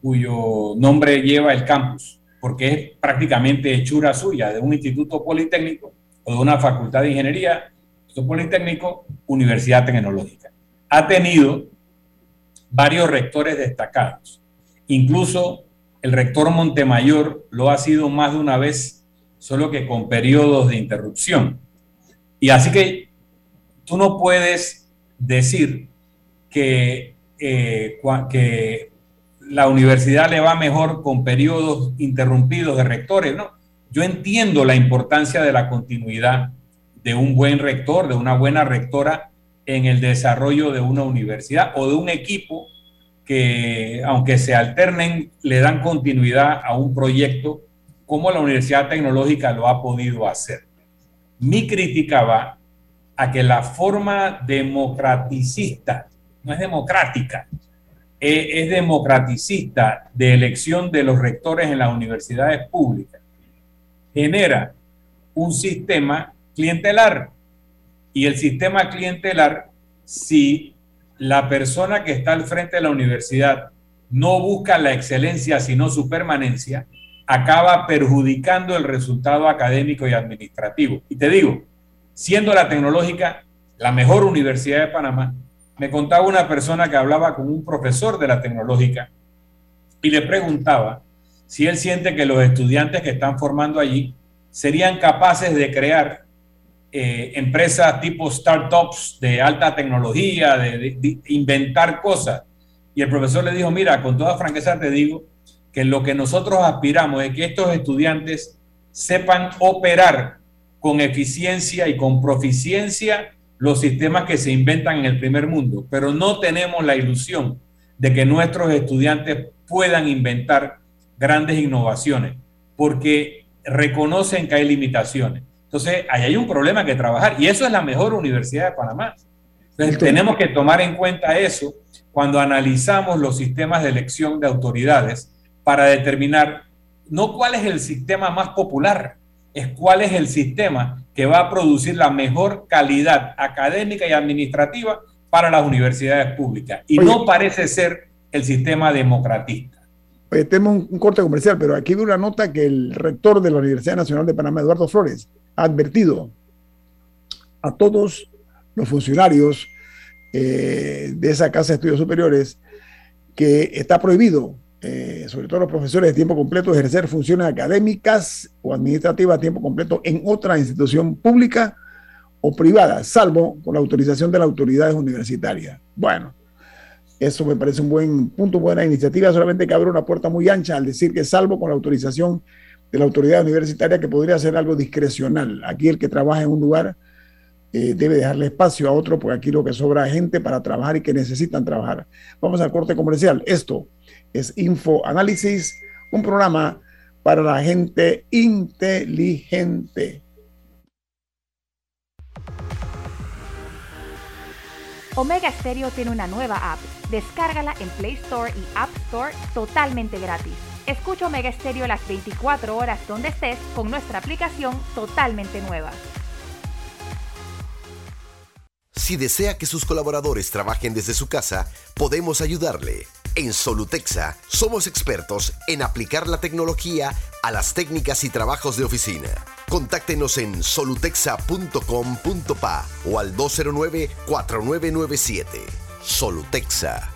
cuyo nombre lleva el campus, porque es prácticamente hechura suya de un instituto politécnico o de una facultad de ingeniería, instituto politécnico, universidad tecnológica. Ha tenido varios rectores destacados. Incluso el rector Montemayor lo ha sido más de una vez, solo que con periodos de interrupción. Y así que tú no puedes decir que, eh, la universidad le va mejor con periodos interrumpidos de rectores, ¿no? Yo entiendo la importancia de la continuidad de un buen rector, de una buena rectora en el desarrollo de una universidad o de un equipo que, aunque se alternen, le dan continuidad a un proyecto como la Universidad Tecnológica lo ha podido hacer. Mi crítica va a que la forma democraticista, no es democrática, es, es democraticista de elección de los rectores en las universidades públicas, genera un sistema clientelar. Y el sistema clientelar, si la persona que está al frente de la universidad no busca la excelencia, sino su permanencia, acaba perjudicando el resultado académico y administrativo. Y te digo, siendo la tecnológica la mejor universidad de Panamá, me contaba una persona que hablaba con un profesor de la tecnológica y le preguntaba si él siente que los estudiantes que están formando allí serían capaces de crear eh, empresas tipo startups de alta tecnología, de, inventar cosas. Y el profesor le dijo, mira, con toda franqueza te digo que lo que nosotros aspiramos es que estos estudiantes sepan operar con eficiencia y con proficiencia los sistemas que se inventan en el primer mundo, pero no tenemos la ilusión de que nuestros estudiantes puedan inventar grandes innovaciones, porque reconocen que hay limitaciones. Entonces, ahí hay un problema que trabajar y eso es la mejor universidad de Panamá. Entonces, tenemos que tomar en cuenta eso cuando analizamos los sistemas de elección de autoridades para determinar no cuál es el sistema más popular, es cuál es el sistema que va a producir la mejor calidad académica y administrativa para las universidades públicas. Y no parece ser el sistema democratista tenemos un, corte comercial, pero aquí veo una nota que el rector de la Universidad Nacional de Panamá, Eduardo Flores, advertido a todos los funcionarios eh, de esa Casa de Estudios Superiores que está prohibido, eh, sobre todo los profesores de tiempo completo, ejercer funciones académicas o administrativas a tiempo completo en otra institución pública o privada, salvo con la autorización de las autoridades universitarias. Bueno, eso me parece un buen punto, buena iniciativa, solamente que abre una puerta muy ancha al decir que salvo con la autorización de la autoridad universitaria que podría ser algo discrecional. Aquí el que trabaja en un lugar eh, debe dejarle espacio a otro, porque aquí lo que sobra es gente para trabajar y que necesitan trabajar. Vamos al corte comercial. Esto es Info Análisis, un programa para la gente inteligente. Omega Stereo tiene una nueva app. Descárgala en Play Store y App Store totalmente gratis. Escucha Omega Stereo las 24 horas donde estés con nuestra aplicación totalmente nueva. Si desea que sus colaboradores trabajen desde su casa, podemos ayudarle. En Solutexa somos expertos en aplicar la tecnología a las técnicas y trabajos de oficina. Contáctenos en solutexa.com.pa o al 209-4997. Solutexa.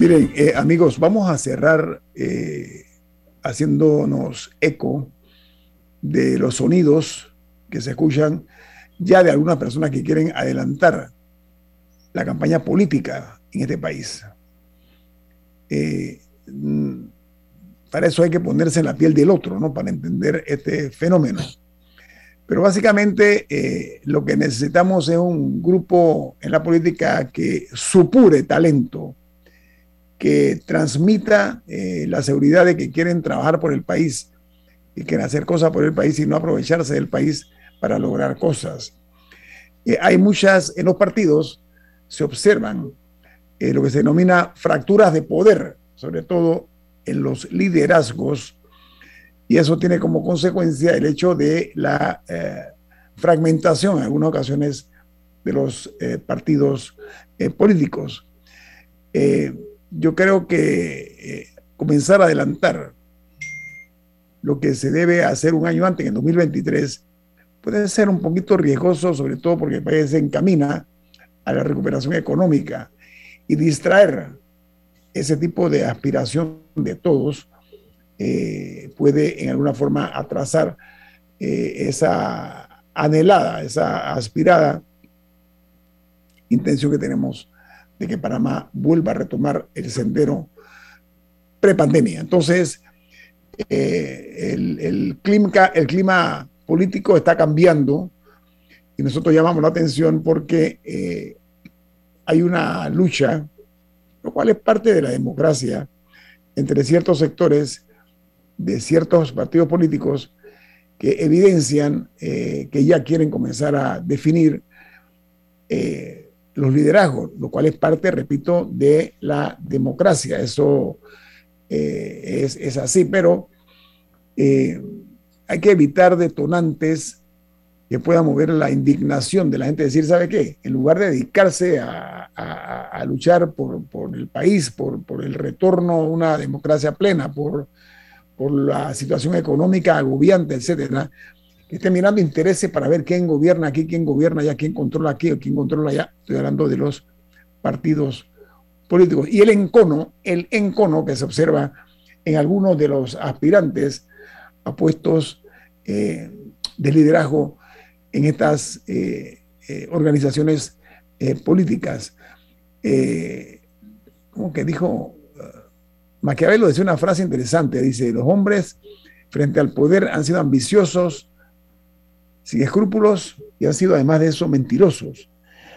Miren, eh, amigos, vamos a cerrar eh, haciéndonos eco de los sonidos que se escuchan ya de algunas personas que quieren adelantar la campaña política en este país. Eh, para eso hay que ponerse en la piel del otro, ¿no? Para entender este fenómeno. Pero básicamente lo que necesitamos es un grupo en la política que supure talento, que transmita eh, la seguridad de que quieren trabajar por el país y quieren hacer cosas por el país y no aprovecharse del país para lograr cosas. Eh, hay muchas, en los partidos se observan eh, lo que se denomina fracturas de poder, sobre todo en los liderazgos, y eso tiene como consecuencia el hecho de la fragmentación en algunas ocasiones de los partidos políticos yo creo que eh, comenzar a adelantar lo que se debe hacer un año antes, en 2023, puede ser un poquito riesgoso, sobre todo porque el país se encamina a la recuperación económica y distraer ese tipo de aspiración de todos eh, puede en alguna forma atrasar eh, esa anhelada, esa aspirada intención que tenemos de que Panamá vuelva a retomar el sendero prepandemia. Entonces, eh, el, clima, el clima político está cambiando y nosotros llamamos la atención porque eh, hay una lucha, lo cual es parte de la democracia, entre ciertos sectores de ciertos partidos políticos que evidencian eh, que ya quieren comenzar a definir los liderazgos, lo cual es parte, repito, de la democracia. Eso eh, es, así, pero eh, hay que evitar detonantes que puedan mover la indignación de la gente, decir, ¿sabe qué? En lugar de dedicarse a, luchar por, el país, por, el retorno a una democracia plena, por, por la situación económica agobiante, etcétera, que esté mirando intereses para ver quién gobierna aquí, quién gobierna allá, quién controla aquí quién controla allá. Estoy hablando de los partidos políticos. Y el encono, el encono que se observa en algunos de los aspirantes a puestos eh, de liderazgo en estas eh, eh, organizaciones políticas. como que dijo Maquiavelo, decía una frase interesante, dice, los hombres frente al poder han sido ambiciosos, sin escrúpulos y han sido además de eso mentirosos.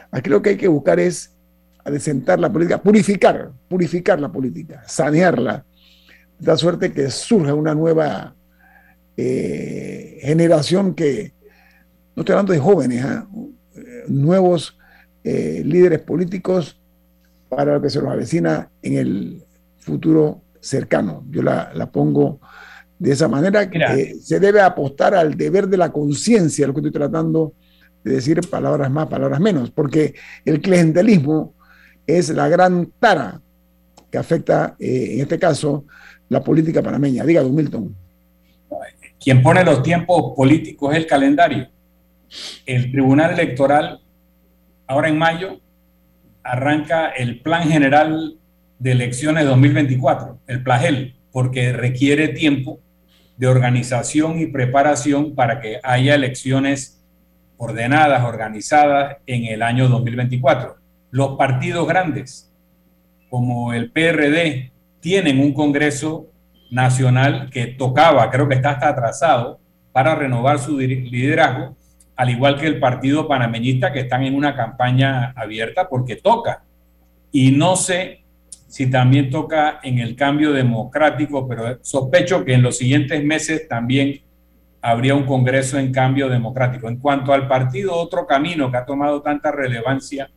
Aquí lo que hay que buscar es adecentar la política, purificar, purificar la política, sanearla, de suerte que surja una nueva eh, generación que, no estoy hablando de jóvenes, ¿ah? nuevos eh, líderes políticos para lo que se nos avecina en el futuro cercano. Yo la, la pongo de esa manera que se debe apostar al deber de la conciencia, lo que estoy tratando de decir palabras más, palabras menos, porque el clientelismo es la gran tara que afecta, eh, en este caso, la política panameña. Diga, don Milton. Quien pone los tiempos políticos es el calendario. El Tribunal Electoral, ahora en mayo, arranca el Plan General de elecciones 2024, el plagel, porque requiere tiempo de organización y preparación para que haya elecciones ordenadas, organizadas en el año 2024. Los partidos grandes, como el PRD, tienen un Congreso Nacional que tocaba, creo que está hasta atrasado, para renovar su liderazgo, al igual que el Partido Panameñista, que están en una campaña abierta porque toca. Y no sé si también toca en el cambio democrático, pero sospecho que en los siguientes meses también habría un Congreso en cambio democrático. En cuanto al partido, otro camino que ha tomado tanta relevancia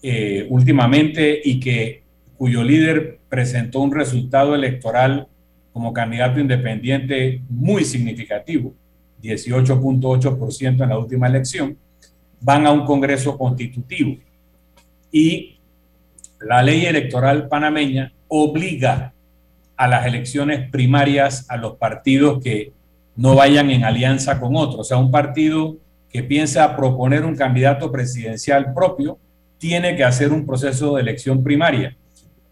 eh, últimamente y que cuyo líder presentó un resultado electoral como candidato independiente muy significativo, 18.8% en la última elección, van a un Congreso constitutivo. Y la ley electoral panameña obliga a las elecciones primarias a los partidos que no vayan en alianza con otros. O sea, un partido que piensa proponer un candidato presidencial propio tiene que hacer un proceso de elección primaria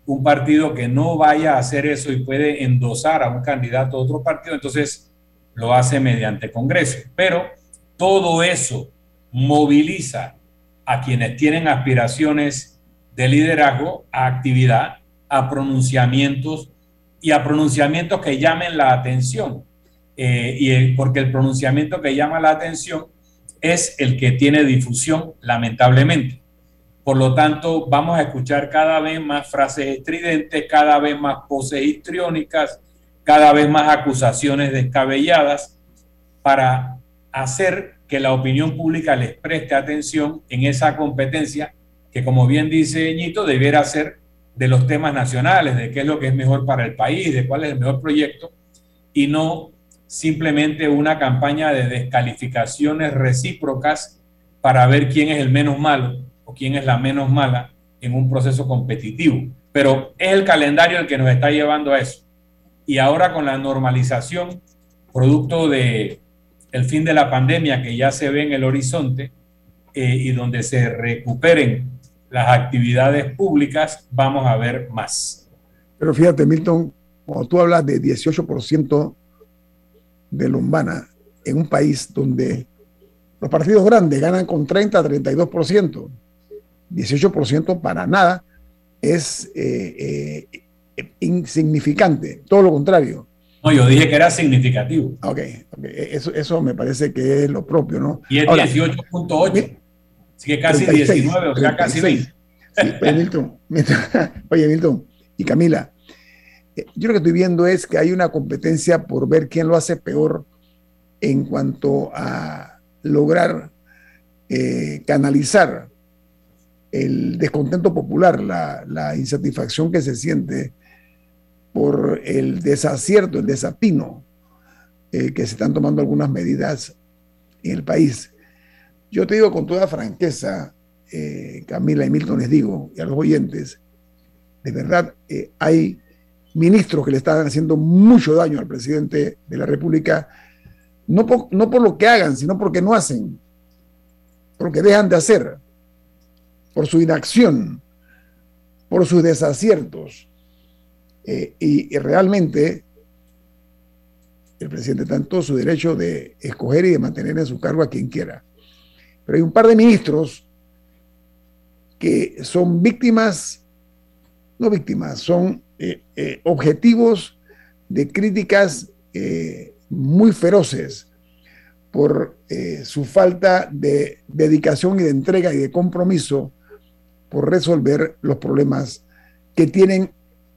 un partido que no vaya a hacer eso y puede endosar a un candidato de otro partido, entonces lo hace mediante Congreso. Pero todo eso moviliza a quienes tienen aspiraciones de liderazgo a actividad, a pronunciamientos y a pronunciamientos que llamen la atención. Eh, y porque el pronunciamiento que llama la atención es el que tiene difusión, lamentablemente. Por lo tanto, vamos a escuchar cada vez más frases estridentes, cada vez más poses histriónicas, cada vez más acusaciones descabelladas para hacer que la opinión pública les preste atención en esa competencia que, como bien dice Ñito, debiera ser de los temas nacionales, de qué es lo que es mejor para el país, de cuál es el mejor proyecto, y no simplemente una campaña de descalificaciones recíprocas para ver quién es el menos malo o quién es la menos mala en un proceso competitivo. Pero es el calendario el que nos está llevando a eso. Y ahora con la normalización, producto de el fin de la pandemia que ya se ve en el horizonte eh, y donde se recuperen las actividades públicas, vamos a ver más. Pero fíjate, Milton, cuando tú hablas de 18% de Lombana en un país donde los partidos grandes ganan con 30 a 32%, 18% para nada es eh, eh, insignificante, todo lo contrario. No, yo dije que era significativo. Ok, Eso, eso me parece que es lo propio, ¿no? Y es 18.8, así que casi 19, o sea, casi 20. Pues, Milton, oye, Milton y Camila, eh, yo lo que estoy viendo es que hay una competencia por ver quién lo hace peor en cuanto a lograr canalizar el descontento popular, la, insatisfacción que se siente por el desacierto, el desatino eh, que se están tomando algunas medidas en el país. Yo te digo con toda franqueza, eh, Camila y Milton les digo, y a los oyentes, de verdad eh, hay ministros que le están haciendo mucho daño al presidente de la República, no por lo que hagan, sino porque no hacen, porque dejan de hacer por su inacción, por sus desaciertos. Eh, y, realmente el presidente está en todo su derecho de escoger y de mantener en su cargo a quien quiera. Pero hay un par de ministros que son víctimas, no víctimas, son eh, eh, objetivos de críticas muy feroces por su falta de dedicación y de entrega y de compromiso por resolver los problemas que tienen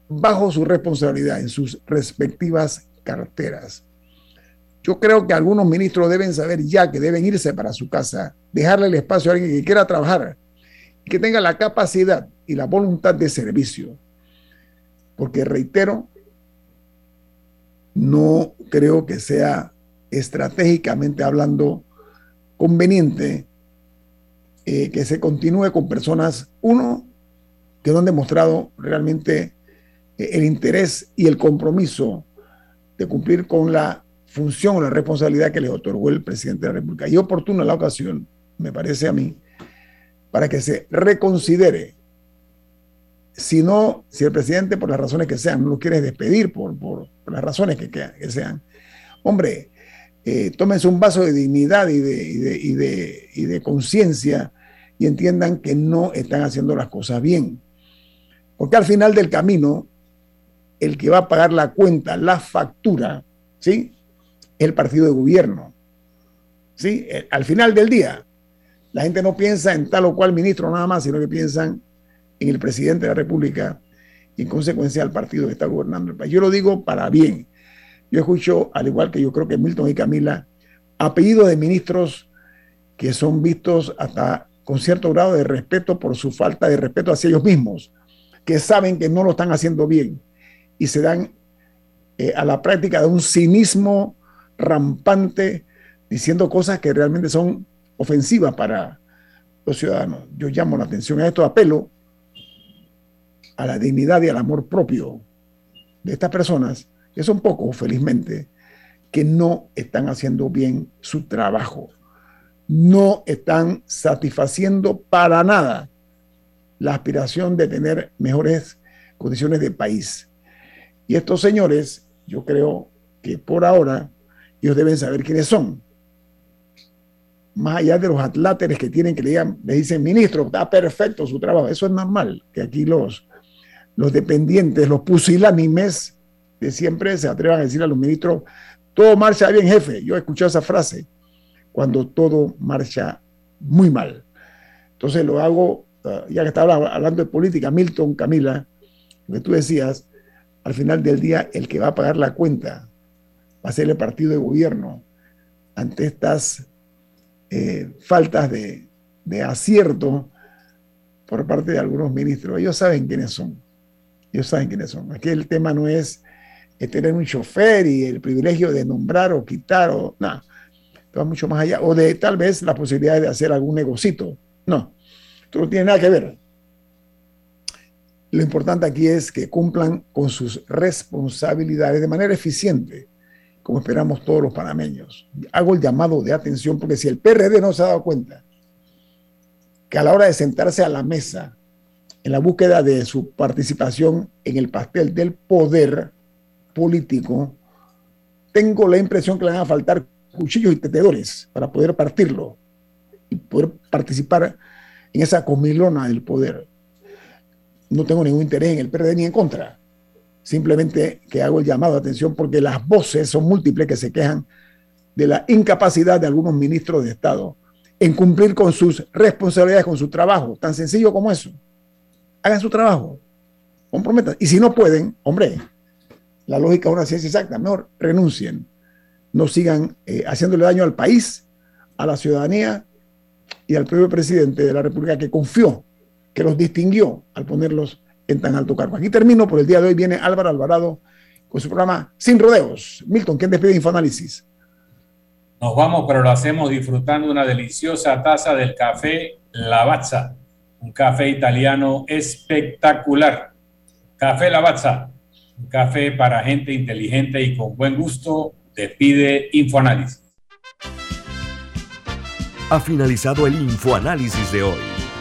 bajo su responsabilidad en sus respectivas carteras. Yo creo que algunos ministros deben saber ya que deben irse para su casa, dejarle el espacio a alguien que quiera trabajar que tenga la capacidad y la voluntad de servicio. Porque reitero, no creo que sea estratégicamente hablando conveniente eh, que se continúe con personas, uno, que no han demostrado realmente eh, el interés y el compromiso de cumplir con la función o la responsabilidad que les otorgó el presidente de la República. Y oportuna la ocasión, me parece a mí, para que se reconsidere si no, si el presidente, por las razones que sean, no lo quiere despedir, por, por, las razones que, sean, hombre, eh, tómense un vaso de dignidad y de, y de, y de, y de conciencia y entiendan que no están haciendo las cosas bien. Porque al final del camino, el que va a pagar la cuenta, la factura, ¿sí? El partido de gobierno. ¿Sí? Eh, al final del día, la gente no piensa en tal o cual ministro nada más, sino que piensan en el presidente de la República y en consecuencia al partido que está gobernando el país. Yo lo digo para bien. Yo escucho, al igual que yo creo que Milton y Camila, apellidos de ministros que son vistos hasta con cierto grado de respeto por su falta de respeto hacia ellos mismos, que saben que no lo están haciendo bien y se dan eh, a la práctica de un cinismo rampante diciendo cosas que realmente son ofensivas para los ciudadanos. Yo llamo la atención a esto, apelo a la dignidad y al amor propio de estas personas, que son pocos, felizmente, que no están haciendo bien su trabajo. No están satisfaciendo para nada la aspiración de tener mejores condiciones de país. Y estos señores, yo creo que por ahora, ellos deben saber quiénes son. Más allá de los atláteres que tienen que le, digan, le dicen, ministro, está perfecto su trabajo. Eso es normal, que aquí los, los dependientes, los pusilánimes de siempre se atrevan a decir a los ministros, todo marcha bien, jefe. Yo he escuchado esa frase cuando todo marcha muy mal. Entonces lo hago, ah, ya que estaba hablando de política, Milton, Camila, lo que tú decías, al final del día el que va a pagar la cuenta va a ser el partido de gobierno ante estas eh, faltas de, acierto por parte de algunos ministros. Ellos saben quiénes son. Ellos saben quiénes son. Aquí el tema no es tener un chofer y el privilegio de nombrar o quitar o nada. Va mucho más allá. O de tal vez la posibilidad de hacer algún negocito. No. Esto no tiene nada que ver. Lo importante aquí es que cumplan con sus responsabilidades de manera eficiente, como esperamos todos los panameños. Hago el llamado de atención porque si el PRD no se ha dado cuenta que a la hora de sentarse a la mesa en la búsqueda de su participación en el pastel del poder político, tengo la impresión que le van a faltar cuchillos y tetedores para poder partirlo y poder participar en esa comilona del poder. No tengo ningún interés en el PRD ni en contra. Simplemente que hago el llamado de atención porque las voces son múltiples que se quejan de la incapacidad de algunos ministros de Estado en cumplir con sus responsabilidades, con su trabajo, tan sencillo como eso hagan su trabajo, comprometan. Y si no pueden, hombre, la lógica es una ciencia exacta, mejor renuncien, no sigan eh, haciéndole daño al país, a la ciudadanía y al propio presidente de la República que confió, que los distinguió al ponerlos en tan alto cargo. Aquí termino, por el día de hoy viene Álvaro Alvarado con su programa Sin Rodeos. Milton, ¿quién despide Infoanálisis? Nos vamos, pero lo hacemos disfrutando una deliciosa taza del café Lavazza un café italiano espectacular. Café Lavazza, un café para gente inteligente y con buen gusto, despide Infoanálisis. Ha finalizado el Infoanálisis de hoy.